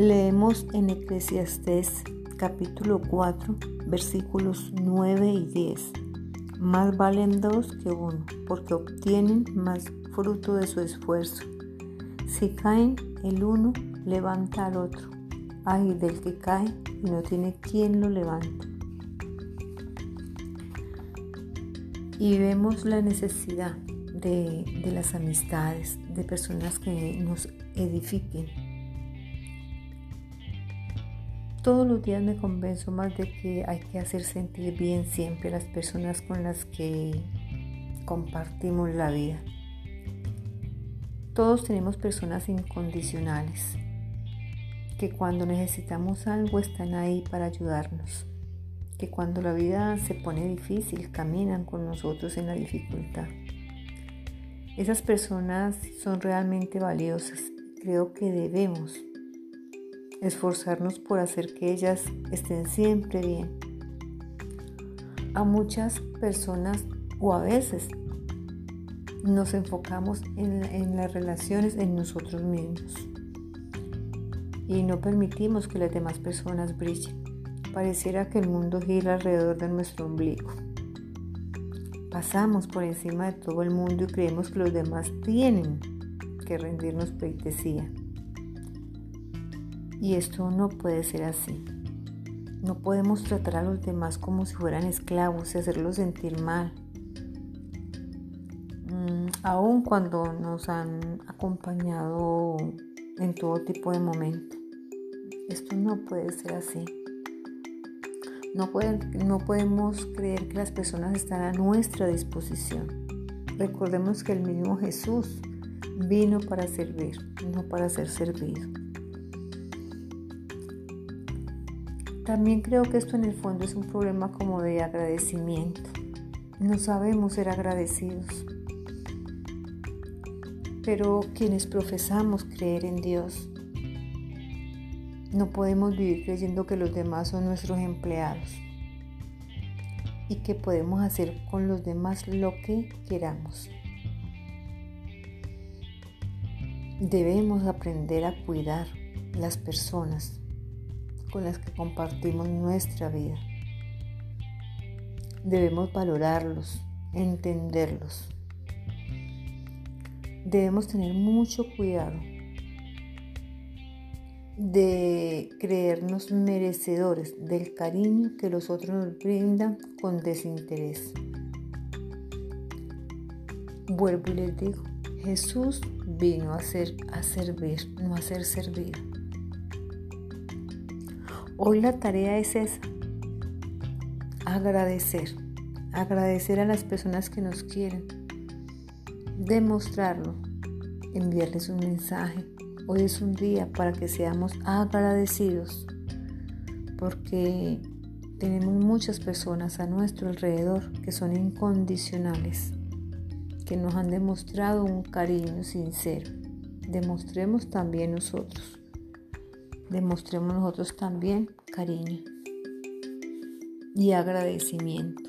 Leemos en Eclesiastés capítulo 4 versículos 9 y 10. Más valen dos que uno, porque obtienen más fruto de su esfuerzo. Si caen, el uno levanta al otro. Ay del que cae y no tiene quien lo levante. Y vemos la necesidad de, de las amistades, de personas que nos edifiquen. Todos los días me convenzo más de que hay que hacer sentir bien siempre a las personas con las que compartimos la vida. Todos tenemos personas incondicionales que cuando necesitamos algo están ahí para ayudarnos, que cuando la vida se pone difícil caminan con nosotros en la dificultad. Esas personas son realmente valiosas. Creo que debemos esforzarnos por hacer que ellas estén siempre bien. A muchas personas o a veces nos enfocamos en, las relaciones en nosotros mismos y no permitimos que las demás personas brillen. Pareciera que el mundo gira alrededor de nuestro ombligo. Pasamos por encima de todo el mundo y creemos que los demás tienen que rendirnos pleitesía. Y esto no puede ser así. No podemos tratar a los demás como si fueran esclavos y hacerlos sentir mal. Mm, aun cuando nos han acompañado en todo tipo de momentos. Esto no puede ser así. No, no podemos creer que las personas están a nuestra disposición. Recordemos que el mismo Jesús vino para servir, no para ser servido. También creo que esto en el fondo es un problema como de agradecimiento. No sabemos ser agradecidos. Pero quienes profesamos creer en Dios, no podemos vivir creyendo que los demás son nuestros empleados y que podemos hacer con los demás lo que queramos. Debemos aprender a cuidar las personas con las que compartimos nuestra vida. Debemos valorarlos, entenderlos. Debemos tener mucho cuidado de creernos merecedores del cariño que los otros nos brindan con desinterés. Vuelvo y les digo, Jesús vino a, ser, a servir, no a ser servido. Hoy la tarea es esa, agradecer, agradecer a las personas que nos quieren, demostrarlo, enviarles un mensaje, Hoy es un día para que seamos agradecidos porque tenemos muchas personas a nuestro alrededor que son incondicionales, que nos han demostrado un cariño sincero. Demostremos también nosotros. Demostremos nosotros también cariño y agradecimiento.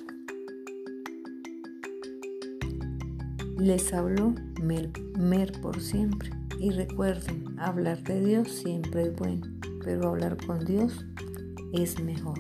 Les habló Mer, por siempre. Y recuerden, hablar de Dios siempre es bueno, pero hablar con Dios es mejor.